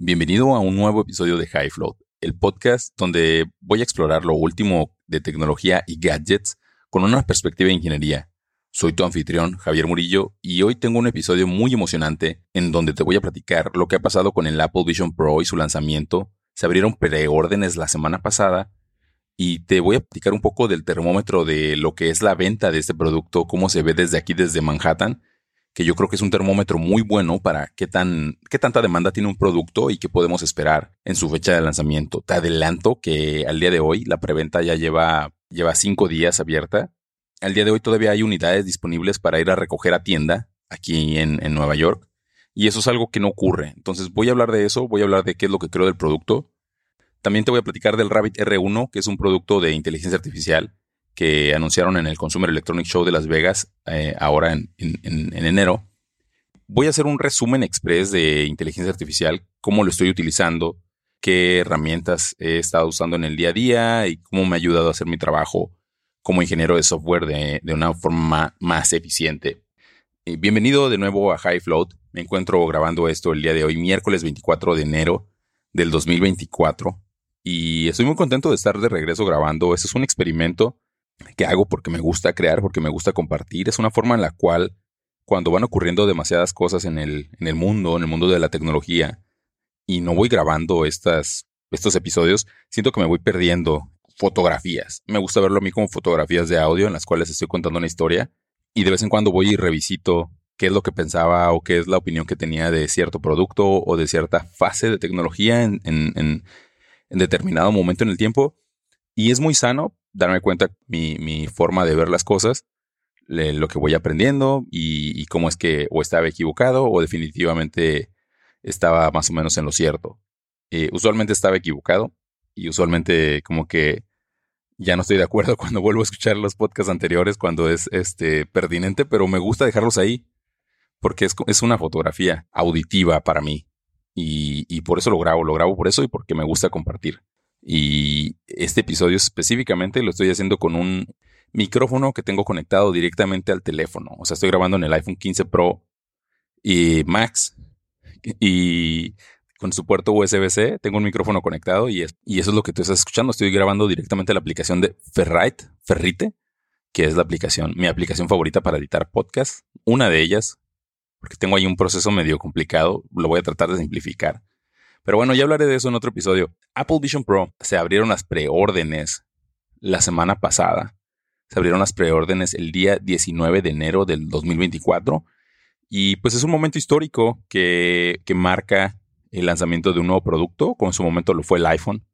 Bienvenido a un nuevo episodio de High Float, el podcast donde voy a explorar lo último de tecnología y gadgets con una perspectiva de ingeniería. Soy tu anfitrión, Javier Murillo, y hoy tengo un episodio muy emocionante en donde te voy a platicar lo que ha pasado con el Apple Vision Pro y su lanzamiento. Se abrieron preórdenes la semana pasada y te voy a platicar un poco del termómetro de lo que es la venta de este producto, cómo se ve desde aquí, desde Manhattan que yo creo que es un termómetro muy bueno para qué, tan, qué tanta demanda tiene un producto y qué podemos esperar en su fecha de lanzamiento. Te adelanto que al día de hoy la preventa ya lleva, lleva cinco días abierta. Al día de hoy todavía hay unidades disponibles para ir a recoger a tienda aquí en, en Nueva York. Y eso es algo que no ocurre. Entonces voy a hablar de eso, voy a hablar de qué es lo que creo del producto. También te voy a platicar del Rabbit R1, que es un producto de inteligencia artificial que anunciaron en el Consumer Electronic Show de Las Vegas eh, ahora en, enero. Voy a hacer un resumen express de inteligencia artificial, cómo lo estoy utilizando, qué herramientas he estado usando en el día a día y cómo me ha ayudado a hacer mi trabajo como ingeniero de software de, una forma más eficiente. Bienvenido de nuevo a High Float. Me encuentro grabando esto el día de hoy, miércoles 24 de enero del 2024. Y estoy muy contento de estar de regreso grabando. Este es un experimento que hago porque me gusta crear, porque me gusta compartir. Es una forma en la cual cuando van ocurriendo demasiadas cosas en el, mundo, en el mundo de la tecnología, y no voy grabando estos episodios, siento que me voy perdiendo fotografías. Me gusta verlo a mí como fotografías de audio en las cuales estoy contando una historia y de vez en cuando voy y revisito qué es lo que pensaba o qué es la opinión que tenía de cierto producto o de cierta fase de tecnología en determinado momento en el tiempo. Y es muy sano darme cuenta mi, mi forma de ver las cosas, lo que voy aprendiendo y, cómo es que o estaba equivocado o definitivamente estaba más o menos en lo cierto. Eh, usualmente estaba equivocado y usualmente como que ya no estoy de acuerdo cuando vuelvo a escuchar los podcasts anteriores cuando es este pertinente, pero me gusta dejarlos ahí porque es, es una fotografía auditiva para mí y, y, por eso lo grabo, lo grabo por eso y porque me gusta compartir. Y este episodio específicamente lo estoy haciendo con un micrófono que tengo conectado directamente al teléfono. O sea, estoy grabando en el iPhone 15 Pro y Max y con su puerto USB-C tengo un micrófono conectado y, eso es lo que tú estás escuchando. Estoy grabando directamente la aplicación de Ferrite, Ferrite, que es la aplicación, mi aplicación favorita para editar podcasts. Una de ellas, porque tengo ahí un proceso medio complicado, lo voy a tratar de simplificar. Pero bueno, ya hablaré de eso en otro episodio. Apple Vision Pro se abrieron las preórdenes la semana pasada. Se abrieron las preórdenes el día 19 de enero del 2024. Y pues es un momento histórico que, marca el lanzamiento de un nuevo producto, como en su momento lo fue el iPhone,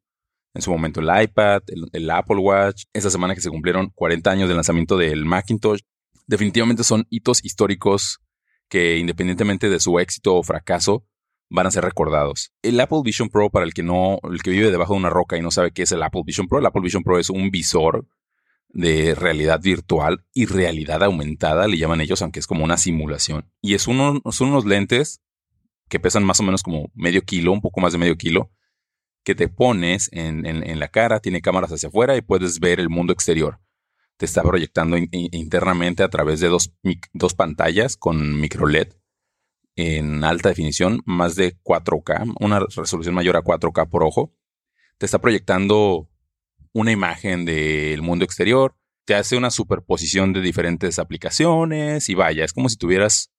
en su momento el iPad, el, el, Apple Watch, esa semana que se cumplieron 40 años del lanzamiento del Macintosh. Definitivamente son hitos históricos que independientemente de su éxito o fracaso, van a ser recordados. El Apple Vision Pro, para el que no, el que vive debajo de una roca y no sabe qué es el Apple Vision Pro, el Apple Vision Pro es un visor de realidad virtual y realidad aumentada, le llaman ellos, aunque es como una simulación. Y es uno, son unos lentes que pesan más o menos como medio kilo, un poco más de medio kilo, que te pones en, en, la cara, tiene cámaras hacia afuera y puedes ver el mundo exterior. Te está proyectando internamente a través de dos, dos pantallas con micro LED en alta definición, más de 4K, una resolución mayor a 4K por ojo. Te está proyectando una imagen del mundo exterior, te hace una superposición de diferentes aplicaciones y vaya, es como si tuvieras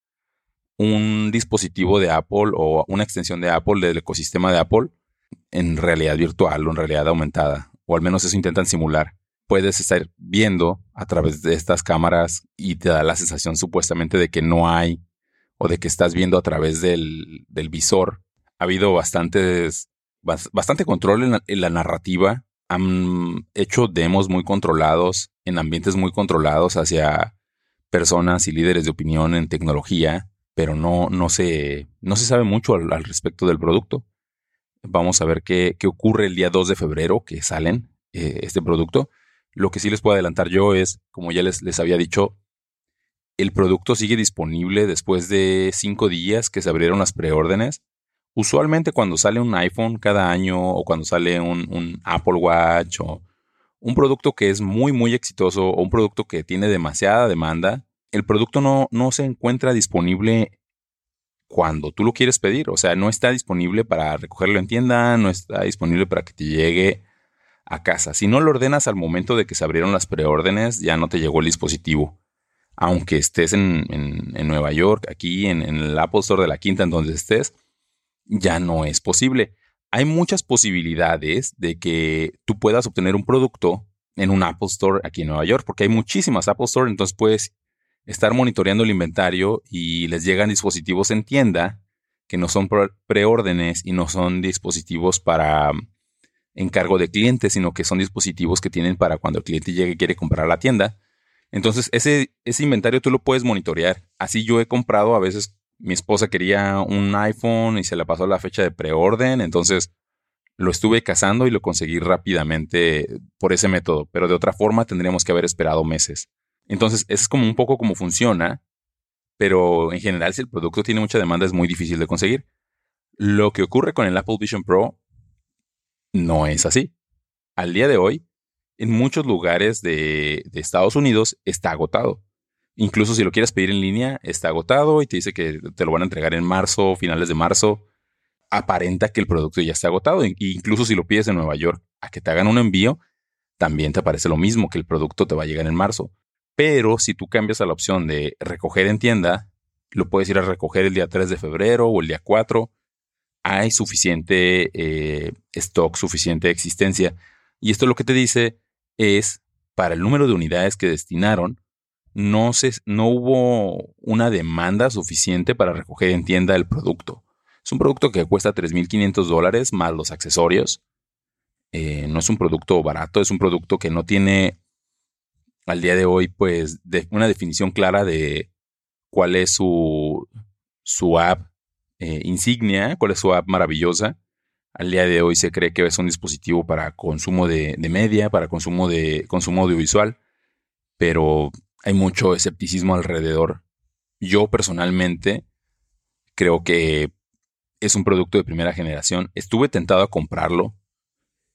un dispositivo de Apple o una extensión de Apple del ecosistema de Apple en realidad virtual o en realidad aumentada, o al menos eso intentan simular. Puedes estar viendo a través de estas cámaras y te da la sensación supuestamente de que no hay o de que estás viendo a través del, visor. Ha habido bastantes, bastante control en la, en la, narrativa. Han hecho demos muy controlados, en ambientes muy controlados hacia personas y líderes de opinión en tecnología, pero no, no, se, no se sabe mucho al, respecto del producto. Vamos a ver qué, qué, ocurre el día 2 de febrero que salen eh, este producto. Lo que sí les puedo adelantar yo es, como ya les, les había dicho, el producto sigue disponible después de cinco días que se abrieron las preórdenes. Usualmente cuando sale un iPhone cada año o cuando sale un, Apple Watch o un producto que es muy muy exitoso o un producto que tiene demasiada demanda, el producto no, no se encuentra disponible cuando tú lo quieres pedir. O sea, no está disponible para recogerlo en tienda, no está disponible para que te llegue a casa. Si no lo ordenas al momento de que se abrieron las preórdenes, ya no te llegó el dispositivo. Aunque estés en, Nueva York, aquí en, en, el Apple Store de la Quinta, en donde estés, ya no es posible. Hay muchas posibilidades de que tú puedas obtener un producto en un Apple Store aquí en Nueva York, porque hay muchísimas Apple Store, entonces puedes estar monitoreando el inventario y les llegan dispositivos en tienda que no son preórdenes y no son dispositivos para mm, encargo de clientes, sino que son dispositivos que tienen para cuando el cliente llegue y quiere comprar a la tienda. Entonces, ese, ese inventario tú lo puedes monitorear. Así yo he comprado, a veces mi esposa quería un iPhone y se le pasó la fecha de preorden, entonces lo estuve cazando y lo conseguí rápidamente por ese método, pero de otra forma tendríamos que haber esperado meses. Entonces, es como un poco como funciona, pero en general si el producto tiene mucha demanda es muy difícil de conseguir. Lo que ocurre con el Apple Vision Pro no es así. Al día de hoy, en muchos lugares de, Estados Unidos está agotado. Incluso si lo quieres pedir en línea, está agotado y te dice que te lo van a entregar en marzo, finales de marzo. Aparenta que el producto ya está agotado. incluso si lo pides en Nueva York a que te hagan un envío, también te parece lo mismo, que el producto te va a llegar en marzo. Pero si tú cambias a la opción de recoger en tienda, lo puedes ir a recoger el día 3 de febrero o el día 4. Hay suficiente eh, stock, suficiente existencia. Y esto lo que te dice es, para el número de unidades que destinaron, no, se, no hubo una demanda suficiente para recoger en tienda el producto. Es un producto que cuesta 3.500 dólares más los accesorios. Eh, no es un producto barato, es un producto que no tiene al día de hoy, pues, una definición clara de cuál es su, su app eh, insignia, cuál es su app maravillosa. Al día de hoy se cree que es un dispositivo para consumo de, media, para consumo de consumo audiovisual, pero hay mucho escepticismo alrededor. Yo personalmente creo que es un producto de primera generación. Estuve tentado a comprarlo,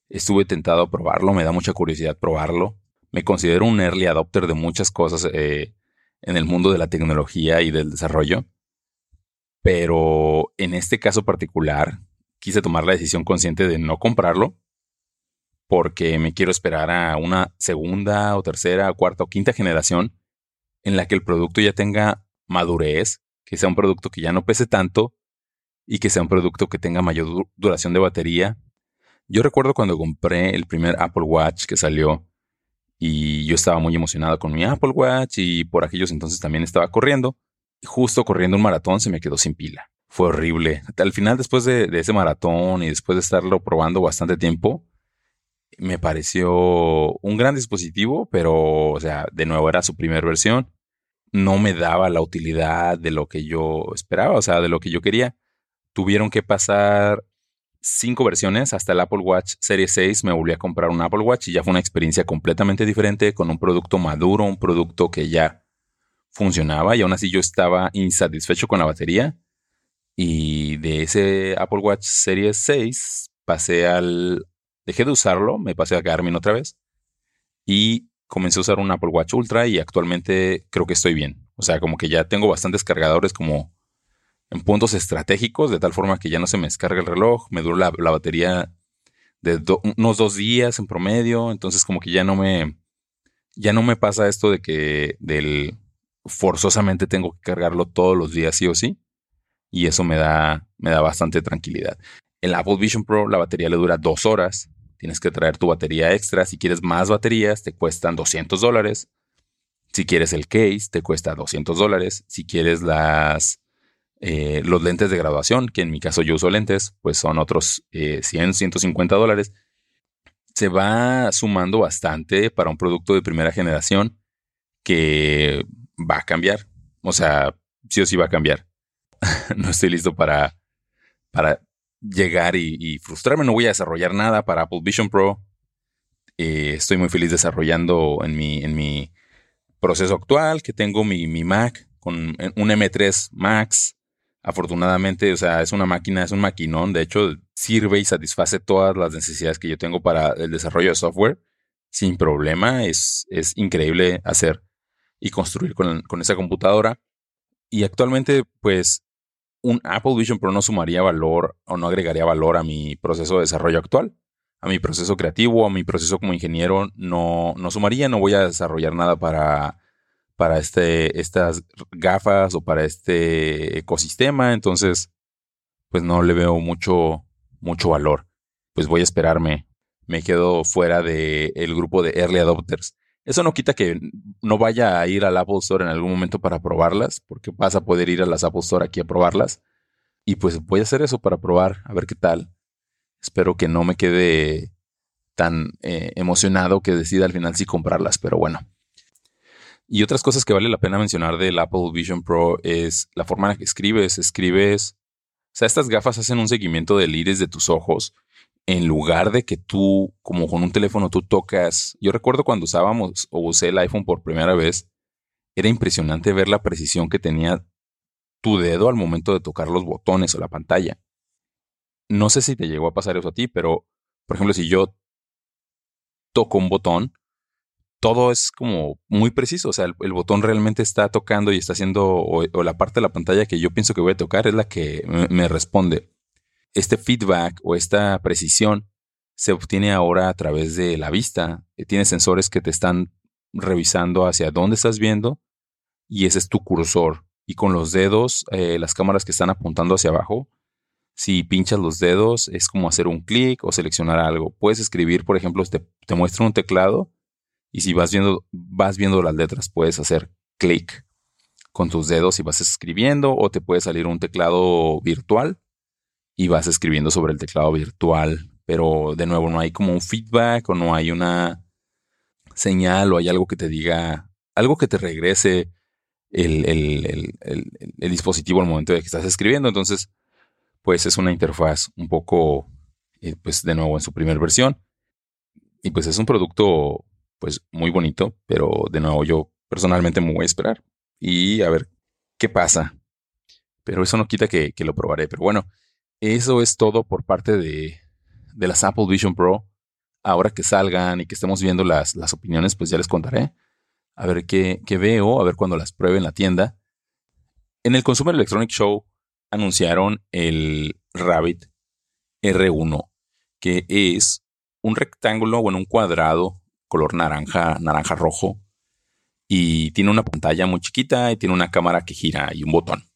estuve tentado a probarlo, me da mucha curiosidad probarlo me considero un early adopter de muchas cosas eh, en el mundo de la tecnología y del desarrollo. Pero en este caso particular, quise tomar la decisión consciente de no comprarlo porque me quiero esperar a una segunda o tercera cuarta o quinta generación en la que el producto ya tenga madurez, que sea un producto que ya no pese tanto y que sea un producto que tenga mayor duración de batería. Yo recuerdo cuando compré el primer Apple Watch que salió, y yo estaba muy emocionado con mi Apple Watch y por aquellos entonces también estaba corriendo. Y justo corriendo un maratón se me quedó sin pila. Fue horrible. Al final, después de, ese maratón y después de estarlo probando bastante tiempo, me pareció un gran dispositivo, pero, o sea, de nuevo era su primera versión. No me daba la utilidad de lo que yo esperaba, o sea, de lo que yo quería. Tuvieron que pasar cinco versiones hasta el Apple Watch Series 6 me volví a comprar un Apple Watch y ya fue una experiencia completamente diferente con un producto maduro, un producto que ya funcionaba y aún así yo estaba insatisfecho con la batería y de ese Apple Watch Series 6 pasé al dejé de usarlo, me pasé a Garmin otra vez y comencé a usar un Apple Watch Ultra y actualmente creo que estoy bien. O sea, como que ya tengo bastantes cargadores como en puntos estratégicos, de tal forma que ya no se me descarga el reloj, me dura la, batería de unos dos días en promedio, entonces como que ya no me, ya no me pasa esto de que del forzosamente tengo que cargarlo todos los días sí o sí, y eso me da, me da bastante tranquilidad. El Apple Vision Pro la batería le dura dos horas, tienes que traer tu batería extra, si quieres más baterías te cuestan 200 dólares, si quieres el case te cuesta 200 dólares, si quieres las eh, los lentes de graduación, que en mi caso yo uso lentes, pues son otros 100, eh, 150 dólares. Se va sumando bastante para un producto de primera generación que va a cambiar. O sea, sí o sí va a cambiar. no estoy listo para, para llegar y, frustrarme. No voy a desarrollar nada para Apple Vision Pro. Eh, estoy muy feliz desarrollando en mi, en mi proceso actual, que tengo mi, mi Mac con un M3 Max Afortunadamente, o sea, es una máquina, es un maquinón. De hecho, sirve y satisface todas las necesidades que yo tengo para el desarrollo de software sin problema. Es, es increíble hacer y construir con, esa computadora. Y actualmente, pues, un Apple Vision Pro no sumaría valor o no agregaría valor a mi proceso de desarrollo actual, a mi proceso creativo, a mi proceso como ingeniero, no, no sumaría, no voy a desarrollar nada para, para este, estas gafas o para este ecosistema, entonces pues no le veo mucho, mucho valor. Pues voy a esperarme, me quedo fuera del el grupo de early adopters. Eso no quita que no vaya a ir al Apple Store en algún momento para probarlas, porque vas a poder ir a las Apple Store aquí a probarlas. Y pues voy a hacer eso para probar, a ver qué tal. Espero que no me quede tan eh, emocionado que decida al final si comprarlas, pero bueno. Y otras cosas que vale la pena mencionar del Apple Vision Pro es la forma en la que escribes. Escribes, o sea, estas gafas hacen un seguimiento del iris de tus ojos en lugar de que tú, como con un teléfono, tú tocas. Yo recuerdo cuando usábamos o usé el iPhone por primera vez, era impresionante ver la precisión que tenía tu dedo al momento de tocar los botones o la pantalla. No sé si te llegó a pasar eso a ti, pero por ejemplo, si yo toco un botón, todo es como muy preciso. O sea, el, botón realmente está tocando y está haciendo, o, la parte de la pantalla que yo pienso que voy a tocar es la que me responde este feedback o esta precisión se obtiene ahora a través de la vista. Eh, Tiene sensores que te están revisando hacia dónde estás viendo y ese es tu cursor. Y con los dedos, eh, las cámaras que están apuntando hacia abajo, si pinchas los dedos es como hacer un clic o seleccionar algo. Puedes escribir, por ejemplo, te, te muestra un teclado y si vas viendo, vas viendo las letras, puedes hacer clic con tus dedos y vas escribiendo o te puede salir un teclado virtual y vas escribiendo sobre el teclado virtual, pero de nuevo no hay como un feedback o no hay una señal o hay algo que te diga, algo que te regrese el, dispositivo al momento de que estás escribiendo. Entonces, pues es una interfaz un poco, eh, pues de nuevo en su primera versión. Y pues es un producto, pues muy bonito, pero de nuevo yo personalmente me voy a esperar y a ver qué pasa. Pero eso no quita que, que lo probaré. Pero bueno, eso es todo por parte de, de las Apple Vision Pro. Ahora que salgan y que estemos viendo las, opiniones, pues ya les contaré. A ver qué, qué veo, a ver cuando las pruebe en la tienda. En el Consumer Electronic Show anunciaron el Rabbit R1, que es un rectángulo, bueno, un cuadrado color naranja, naranja rojo, y tiene una pantalla muy chiquita y tiene una cámara que gira y un botón.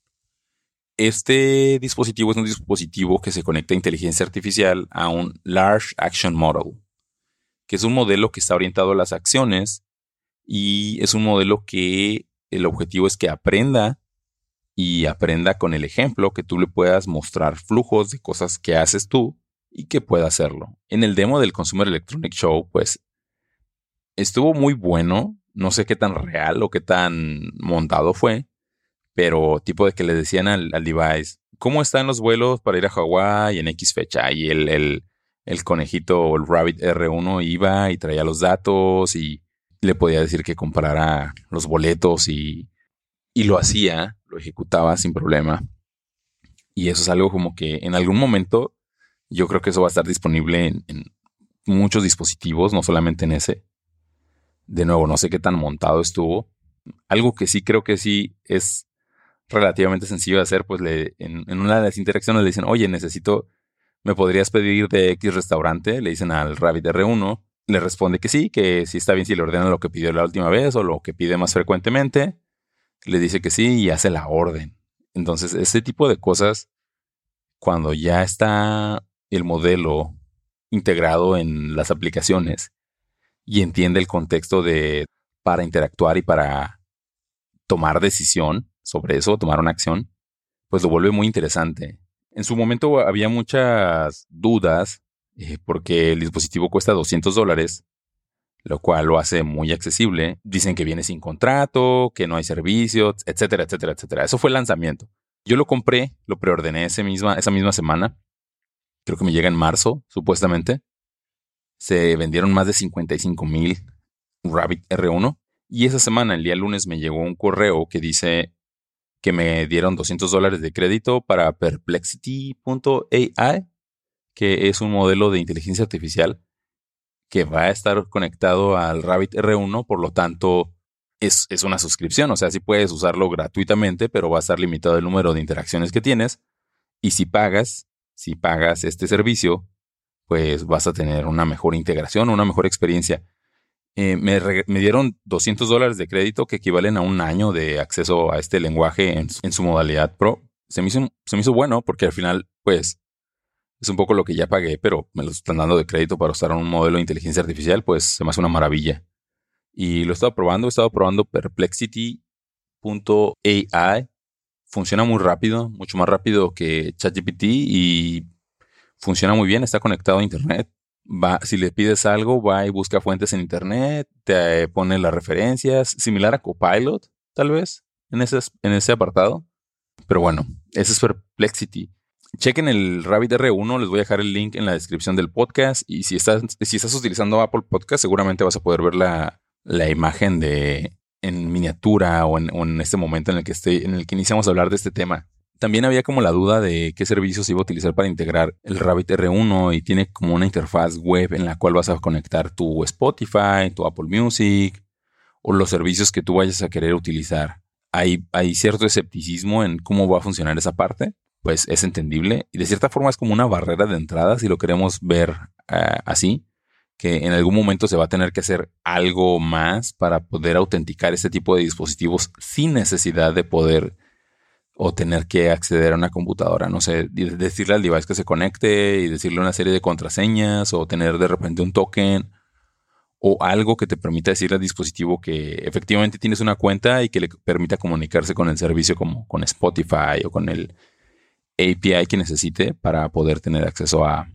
Este dispositivo es un dispositivo que se conecta a inteligencia artificial a un Large Action Model, que es un modelo que está orientado a las acciones y es un modelo que el objetivo es que aprenda y aprenda con el ejemplo, que tú le puedas mostrar flujos de cosas que haces tú y que pueda hacerlo. En el demo del Consumer Electronic Show, pues estuvo muy bueno, no sé qué tan real o qué tan montado fue, pero tipo de que le decían al, device, ¿cómo están los vuelos para ir a Hawái en X fecha? Y el, el, el conejito, el Rabbit R1 iba y traía los datos y le podía decir que comprara los boletos y, y lo hacía, lo ejecutaba sin problema. Y eso es algo como que en algún momento yo creo que eso va a estar disponible en, en muchos dispositivos, no solamente en ese. De nuevo, no sé qué tan montado estuvo. Algo que sí creo que sí es relativamente sencillo de hacer, pues le, en, una de las interacciones le dicen, oye, necesito, ¿me podrías pedir de X restaurante? Le dicen al Rabbit R1, le responde que sí, que sí está bien si le ordena lo que pidió la última vez o lo que pide más frecuentemente. Le dice que sí y hace la orden. Entonces, ese tipo de cosas, cuando ya está el modelo integrado en las aplicaciones y entiende el contexto de para interactuar y para tomar decisión, sobre eso, tomar una acción, pues lo vuelve muy interesante. En su momento había muchas dudas eh, porque el dispositivo cuesta 200 dólares, lo cual lo hace muy accesible. Dicen que viene sin contrato, que no hay servicios, etcétera, etcétera, etcétera. Eso fue el lanzamiento. Yo lo compré, lo preordené misma, esa misma semana. Creo que me llega en marzo, supuestamente. Se vendieron más de 55 mil Rabbit R1. Y esa semana, el día lunes, me llegó un correo que dice que me dieron 200 dólares de crédito para Perplexity.ai, que es un modelo de inteligencia artificial que va a estar conectado al Rabbit R1, por lo tanto, es, es una suscripción, o sea, sí puedes usarlo gratuitamente, pero va a estar limitado el número de interacciones que tienes. Y si pagas, si pagas este servicio, pues vas a tener una mejor integración, una mejor experiencia. Eh, me, dieron 200 dólares de crédito que equivalen a un año de acceso a este lenguaje en, su modalidad Pro. Se me, hizo, se me hizo bueno porque al final, pues, es un poco lo que ya pagué, pero me lo están dando de crédito para usar un modelo de inteligencia artificial, pues se me hace una maravilla. Y lo he estado probando, he estado probando perplexity.ai. Funciona muy rápido, mucho más rápido que ChatGPT y funciona muy bien, está conectado a Internet va, si le pides algo, va y busca fuentes en internet, te pone las referencias, similar a Copilot, tal vez, en ese, en ese apartado. Pero bueno, ese es Perplexity. Chequen el Rabbit R1, les voy a dejar el link en la descripción del podcast. Y si estás, si estás utilizando Apple Podcast, seguramente vas a poder ver la, la imagen de en miniatura o en, o en, este momento en el que esté, en el que iniciamos a hablar de este tema. También había como la duda de qué servicios iba a utilizar para integrar el Rabbit R1 y tiene como una interfaz web en la cual vas a conectar tu Spotify, tu Apple Music o los servicios que tú vayas a querer utilizar. Hay, cierto escepticismo en cómo va a funcionar esa parte, pues es entendible y de cierta forma es como una barrera de entrada si lo queremos ver eh, así, que en algún momento se va a tener que hacer algo más para poder autenticar este tipo de dispositivos sin necesidad de poder o tener que acceder a una computadora, no sé, decirle al device que se conecte y decirle una serie de contraseñas o tener de repente un token o algo que te permita decirle al dispositivo que efectivamente tienes una cuenta y que le permita comunicarse con el servicio como con Spotify o con el API que necesite para poder tener acceso a,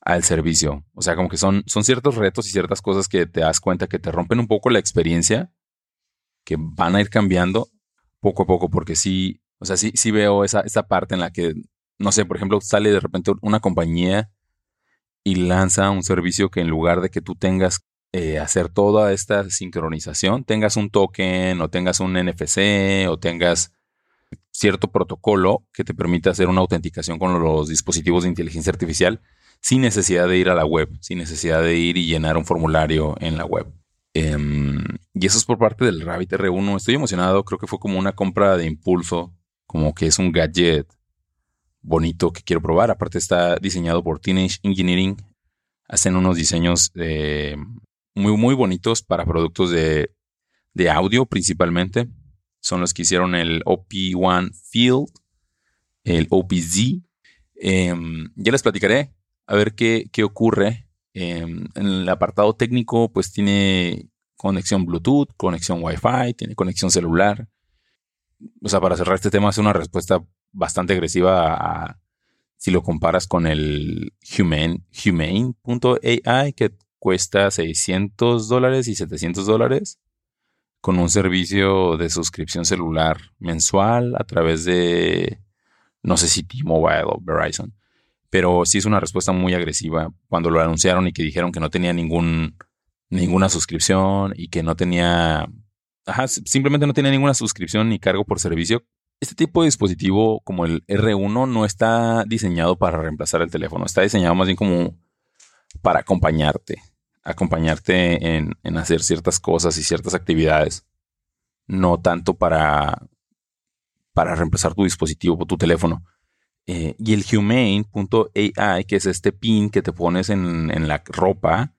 al servicio. O sea, como que son, son ciertos retos y ciertas cosas que te das cuenta que te rompen un poco la experiencia, que van a ir cambiando poco a poco, porque sí, o sea, sí, sí veo esa, esa parte en la que, no sé, por ejemplo, sale de repente una compañía y lanza un servicio que en lugar de que tú tengas eh, hacer toda esta sincronización, tengas un token o tengas un NFC o tengas cierto protocolo que te permita hacer una autenticación con los dispositivos de inteligencia artificial sin necesidad de ir a la web, sin necesidad de ir y llenar un formulario en la web. Em, y eso es por parte del Rabbit R1. Estoy emocionado, creo que fue como una compra de impulso, como que es un gadget bonito que quiero probar. Aparte está diseñado por Teenage Engineering. Hacen unos diseños eh, muy, muy bonitos para productos de, de audio principalmente. Son los que hicieron el OP1 Field, el OPZ. Em, ya les platicaré a ver qué, qué ocurre Em, en el apartado técnico, pues tiene conexión Bluetooth, conexión Wi-Fi, tiene conexión celular. O sea, para cerrar este tema, es una respuesta bastante agresiva a, si lo comparas con el Humane, Humane.ai, que cuesta 600 dólares y 700 dólares, con un servicio de suscripción celular mensual a través de, no sé si T-Mobile o Verizon pero sí es una respuesta muy agresiva cuando lo anunciaron y que dijeron que no tenía ningún, ninguna suscripción y que no tenía, ajá, simplemente no tenía ninguna suscripción ni cargo por servicio. Este tipo de dispositivo como el R1 no está diseñado para reemplazar el teléfono, está diseñado más bien como para acompañarte, acompañarte en, hacer ciertas cosas y ciertas actividades, no tanto para, para reemplazar tu dispositivo o tu teléfono. Eh, y el humane.ai, que es este pin que te pones en, la ropa,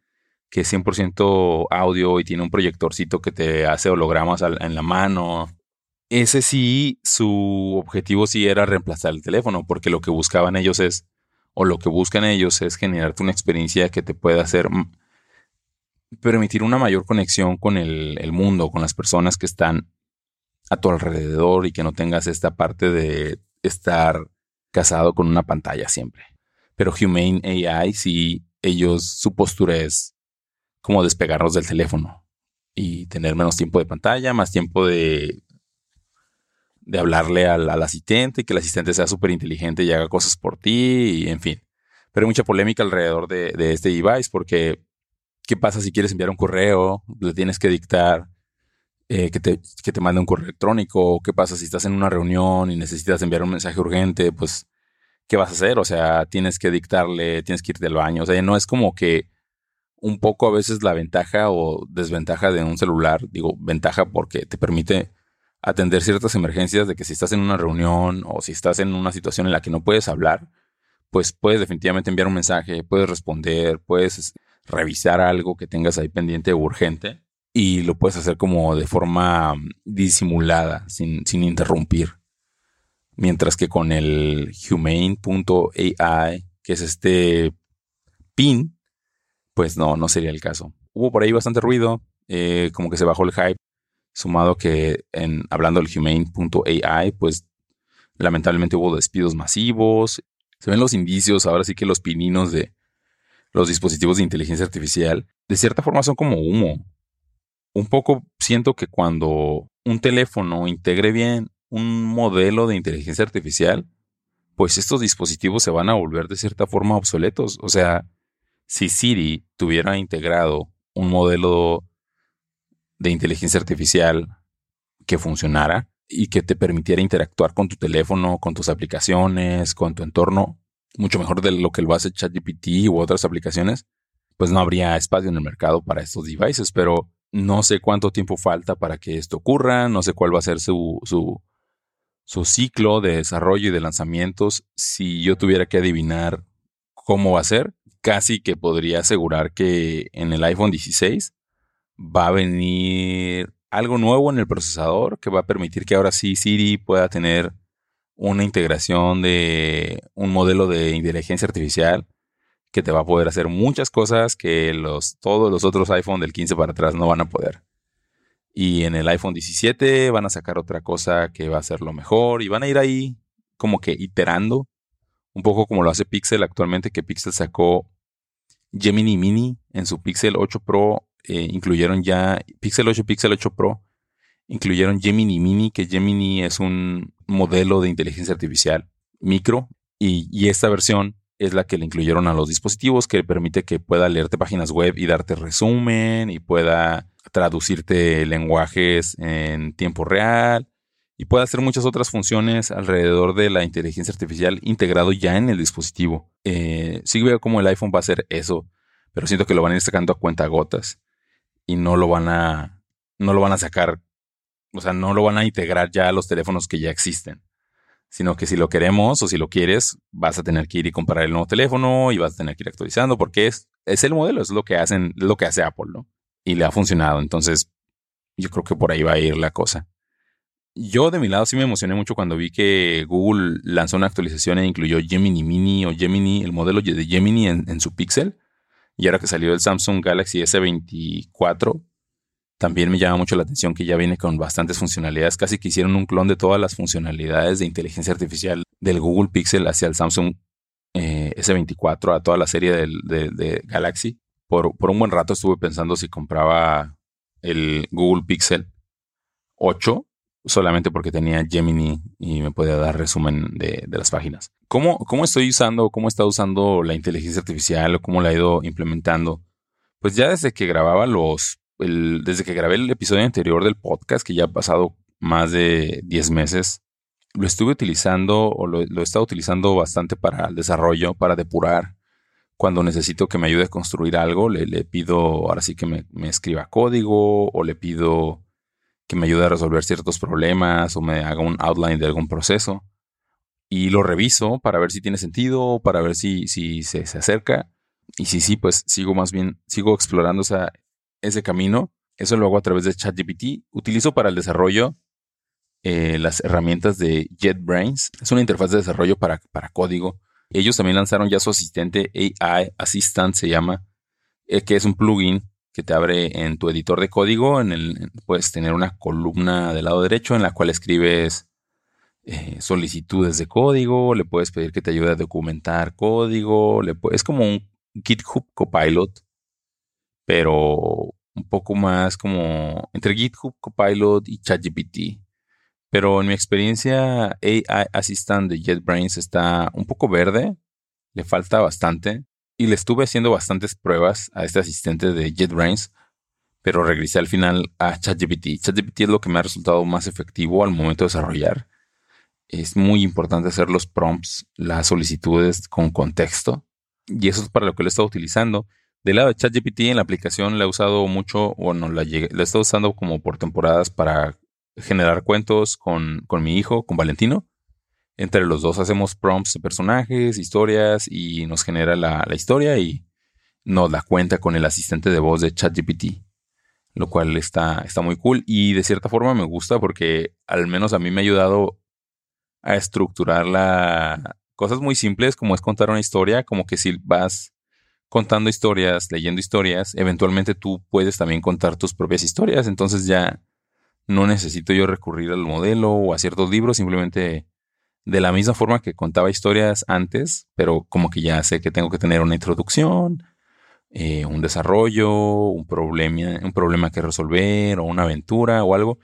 que es 100% audio y tiene un proyectorcito que te hace hologramas en la mano. Ese sí, su objetivo sí era reemplazar el teléfono, porque lo que buscaban ellos es, o lo que buscan ellos es generarte una experiencia que te pueda hacer, permitir una mayor conexión con el mundo, con las personas que están a tu alrededor y que no tengas esta parte de estar casado con una pantalla siempre. Pero Humane AI, sí, ellos, su postura es como despegarnos del teléfono y tener menos tiempo de pantalla, más tiempo de, de hablarle al, asistente y que el asistente sea súper inteligente y haga cosas por ti, y en fin. Pero hay mucha polémica alrededor de, de este device porque, ¿qué pasa si quieres enviar un correo? Le tienes que dictar eh, que, te, que te mande un correo electrónico, qué pasa si estás en una reunión y necesitas enviar un mensaje urgente, pues, ¿qué vas a hacer? O sea, tienes que dictarle, tienes que irte al baño, o sea, no es como que un poco a veces la ventaja o desventaja de un celular. Digo, ventaja porque te permite atender ciertas emergencias de que si estás en una reunión o si estás en una situación en la que no puedes hablar, pues puedes definitivamente enviar un mensaje, puedes responder, puedes revisar algo que tengas ahí pendiente o urgente y lo puedes hacer como de forma disimulada, sin, sin interrumpir. Mientras que con el humane.ai, que es este pin, pues no, no sería el caso. Hubo por ahí bastante ruido, eh, como que se bajó el hype, sumado que en, hablando del humane.ai, pues lamentablemente hubo despidos masivos. Se ven los indicios, ahora sí que los pininos de los dispositivos de inteligencia artificial, de cierta forma son como humo un poco siento que cuando un teléfono integre bien un modelo de inteligencia artificial, pues estos dispositivos se van a volver de cierta forma obsoletos. O sea, si Siri tuviera integrado un modelo de inteligencia artificial que funcionara y que te permitiera interactuar con tu teléfono, con tus aplicaciones, con tu entorno, mucho mejor de lo que lo hace ChatGPT u otras aplicaciones, pues no habría espacio en el mercado para estos devices. Pero no sé cuánto tiempo falta para que esto ocurra, no sé cuál va a ser su, su, su ciclo de desarrollo y de lanzamientos. Si yo tuviera que adivinar cómo va a ser, casi que podría asegurar que en el iPhone 16 va a venir algo nuevo en el procesador que va a permitir que ahora sí Siri pueda tener una integración de un modelo de inteligencia artificial que te va a poder hacer muchas cosas que los, todos los otros iPhone del 15 para atrás no van a poder. Y en el iPhone 17 van a sacar otra cosa que va a ser lo mejor y van a ir ahí como que iterando, un poco como lo hace Pixel actualmente, que Pixel sacó Gemini Mini en su Pixel 8 Pro, eh, incluyeron ya Pixel 8 Pixel 8 Pro, incluyeron Gemini Mini, que Gemini es un modelo de inteligencia artificial micro, y, y esta versión es la que le incluyeron a los dispositivos, que permite que pueda leerte páginas web y darte resumen y pueda traducirte lenguajes en tiempo real y puede hacer muchas otras funciones alrededor de la inteligencia artificial integrado ya en el dispositivo. Eh, sí veo cómo el iPhone va a hacer eso, pero siento que lo van a ir sacando a cuenta gotas y no lo van a no lo van a sacar, o sea, no lo van a integrar ya a los teléfonos que ya existen sino que si lo queremos o si lo quieres, vas a tener que ir y comprar el nuevo teléfono y vas a tener que ir actualizando porque es, es el modelo, es lo que hacen, lo que hace Apple, ¿no? Y le ha funcionado. Entonces, yo creo que por ahí va a ir la cosa. Yo de mi lado sí me emocioné mucho cuando vi que Google lanzó una actualización e incluyó Gemini Mini o Gemini, el modelo de Gemini en, en su Pixel. Y ahora que salió el Samsung Galaxy S24, también me llama mucho la atención que ya viene con bastantes funcionalidades. Casi que hicieron un clon de todas las funcionalidades de inteligencia artificial del Google Pixel hacia el Samsung eh, S24, a toda la serie de, Galaxy. Por, por, un buen rato estuve pensando si compraba el Google Pixel 8 solamente porque tenía Gemini y me podía dar resumen de, las páginas. ¿Cómo, ¿Cómo estoy usando, cómo está usando la inteligencia artificial o cómo la he ido implementando? Pues ya desde que grababa los desde que grabé el episodio anterior del podcast, que ya ha pasado más de 10 meses, lo estuve utilizando o lo, he estado utilizando bastante para el desarrollo, para depurar. Cuando necesito que me ayude a construir algo, le, pido ahora sí que me, me, escriba código o le pido que me ayude a resolver ciertos problemas o me haga un outline de algún proceso. Y lo reviso para ver si tiene sentido, para ver si, si se, se acerca. Y si sí, pues sigo más bien, sigo explorando esa, ese camino. Eso lo hago a través de ChatGPT. Utilizo para el desarrollo eh, las herramientas de JetBrains. Es una interfaz de desarrollo para, para, código. Ellos también lanzaron ya su asistente AI Assistant, se llama, eh, que es un plugin que te abre en tu editor de código. En el, puedes tener una columna del lado derecho en la cual escribes eh, solicitudes de código. Le puedes pedir que te ayude a documentar código. Es como un GitHub Copilot pero un poco más como entre GitHub, Copilot y ChatGPT. Pero en mi experiencia, AI Assistant de JetBrains está un poco verde, le falta bastante. Y le estuve haciendo bastantes pruebas a este asistente de JetBrains, pero regresé al final a ChatGPT. ChatGPT es lo que me ha resultado más efectivo al momento de desarrollar. Es muy importante hacer los prompts, las solicitudes con contexto. Y eso es para lo que lo he estado utilizando Del lado de ChatGPT, en la aplicación la he usado mucho, bueno, la, la he estado usando como por temporadas para generar cuentos con, con mi hijo, con Valentino. Entre los dos hacemos prompts de personajes, historias y nos genera la, la historia y nos la cuenta con el asistente de voz de ChatGPT, lo cual está, está muy cool y de cierta forma me gusta porque al menos a mí me ha ayudado a estructurar la, cosas muy simples como es contar una historia, como que si vas contando historias, leyendo historias, eventualmente tú puedes también contar tus propias historias. Entonces ya no necesito yo recurrir al modelo o a ciertos libros, simplemente de la misma forma que contaba historias antes, pero como que ya sé que tengo que tener una introducción, eh, un desarrollo, un problema, un problema que resolver o una aventura o algo,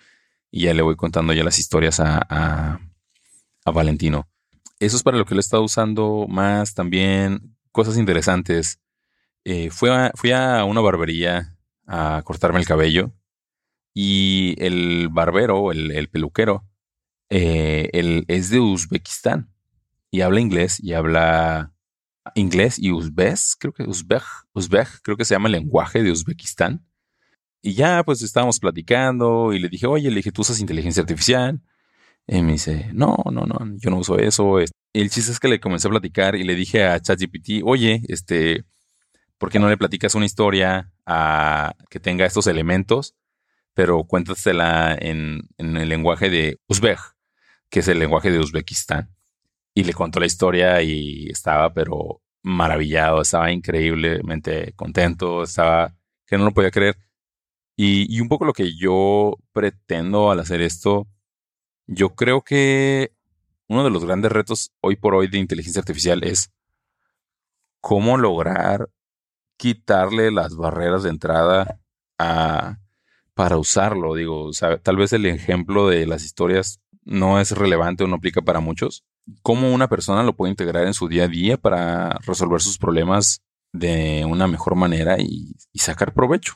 y ya le voy contando ya las historias a, a, a Valentino. Eso es para lo que lo he estado usando más también cosas interesantes. Eh, fui, a, una barbería a cortarme el cabello y el barbero, el, peluquero, eh, es de Uzbekistán y habla inglés y habla inglés y uzbek, creo que uzbek, uzbek, creo que se llama el lenguaje de Uzbekistán. Y ya pues estábamos platicando y le dije, oye, le dije, ¿tú usas inteligencia artificial? Y me dice, no, no, no, yo no uso eso. El chiste es que le comencé a platicar y le dije a ChatGPT, oye, este, ¿por qué no le platicas una historia a, que tenga estos elementos, pero cuéntasela en, en el lenguaje de Uzbek, que es el lenguaje de Uzbekistán? Y le contó la historia y estaba, pero maravillado, estaba increíblemente contento, estaba que no lo podía creer. Y, y un poco lo que yo pretendo al hacer esto, yo creo que uno de los grandes retos hoy por hoy de inteligencia artificial es cómo lograr quitarle las barreras de entrada a, para usarlo. Digo, tal vez el ejemplo de las historias no es relevante o no aplica para muchos. ¿Cómo una persona lo puede integrar en su día a día para resolver sus problemas de una mejor manera y, sacar provecho?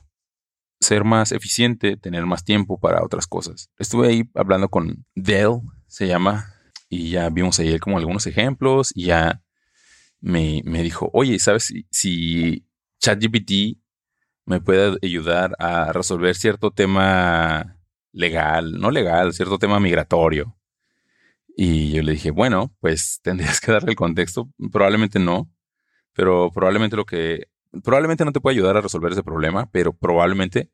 Ser más eficiente, tener más tiempo para otras cosas. Estuve ahí hablando con Dell, se llama, y ya vimos ahí como algunos ejemplos y ya me, dijo, oye, ¿sabes si ChatGPT me puede ayudar a resolver cierto tema legal, no legal, cierto tema migratorio. Y yo le dije, bueno, pues tendrías que darle el contexto. Probablemente no, pero probablemente lo que, probablemente no te puede ayudar a resolver ese problema, pero probablemente,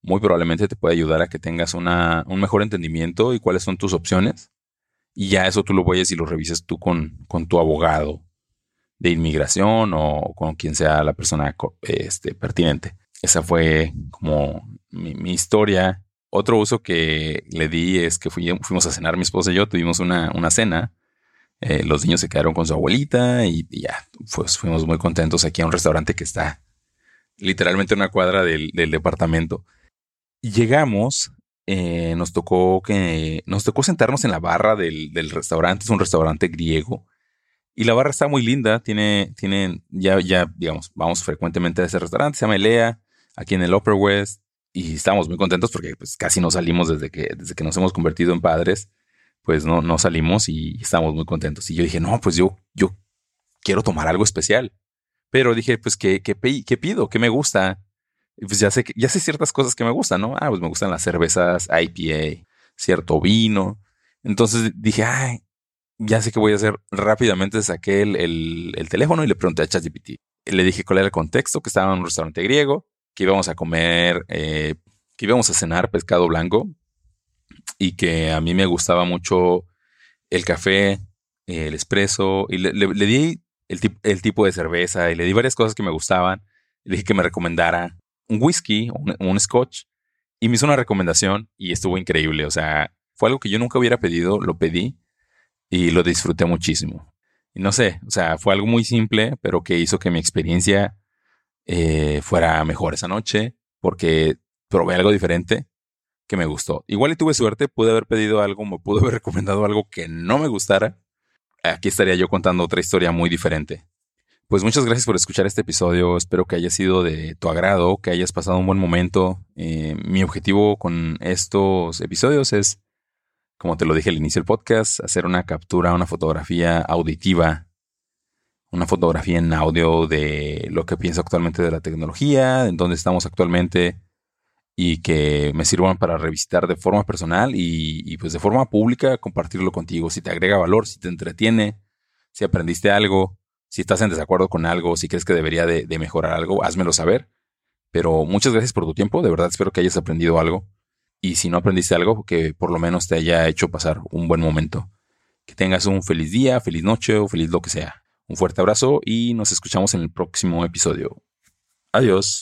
muy probablemente te puede ayudar a que tengas una, un mejor entendimiento y cuáles son tus opciones. Y ya eso tú lo vayas y lo revises tú con, con tu abogado de inmigración o con quien sea la persona este, pertinente. Esa fue como mi, historia. Otro uso que le di es que fuimos a cenar mi esposa y yo, tuvimos una, cena. Eh, los niños se quedaron con su abuelita y, ya, pues fuimos muy contentos aquí a un restaurante que está literalmente una cuadra del, departamento. Llegamos, eh, nos tocó que nos tocó sentarnos en la barra del, del restaurante, es un restaurante griego y la barra está muy linda, tiene, tiene, ya, ya, digamos, vamos frecuentemente a ese restaurante, se llama Elea, aquí en el Upper West, y estamos muy contentos porque pues casi no salimos desde que, desde que nos hemos convertido en padres, pues no, no salimos y estamos muy contentos. Y yo dije, no, pues yo, yo quiero tomar algo especial. Pero dije, pues, ¿qué, qué, qué pido? ¿Qué me gusta? Pues ya sé, ya sé ciertas cosas que me gustan, ¿no? Ah, pues me gustan las cervezas IPA, cierto vino. Entonces dije, ay, ya sé qué voy a hacer. Rápidamente saqué el, teléfono y le pregunté a ChatGPT. Le dije cuál era el contexto, que estaba en un restaurante griego, que íbamos a comer, eh, que íbamos a cenar pescado blanco y que a mí me gustaba mucho el café, el espresso, y le, di el, el, tipo de cerveza y le di varias cosas que me gustaban. Le dije que me recomendara un whisky un, un scotch y me hizo una recomendación y estuvo increíble. O sea, fue algo que yo nunca hubiera pedido, lo pedí y lo disfruté muchísimo. Y no sé, o sea, fue algo muy simple, pero que hizo que mi experiencia eh, fuera mejor esa noche, porque probé algo diferente que me gustó. Igual y tuve suerte, pude haber pedido algo, me pude haber recomendado algo que no me gustara. Aquí estaría yo contando otra historia muy diferente. Pues muchas gracias por escuchar este episodio. Espero que haya sido de tu agrado, que hayas pasado un buen momento. Eh, mi objetivo con estos episodios es como te lo dije al inicio del podcast, hacer una captura, una fotografía auditiva una fotografía en audio de lo que pienso actualmente de la tecnología, en dónde estamos actualmente y que me sirvan para revisitar de forma personal y, pues de forma pública compartirlo contigo. Si te agrega valor, si te entretiene, si aprendiste algo, si estás en desacuerdo con algo, si crees que debería de, de mejorar algo, házmelo saber. Pero muchas gracias por tu tiempo, de verdad espero que hayas aprendido algo. Y si no aprendiste algo, que por lo menos te haya hecho pasar un buen momento. Que tengas un feliz día, feliz noche o feliz lo que sea. Un fuerte abrazo y nos escuchamos en el próximo episodio. Adiós.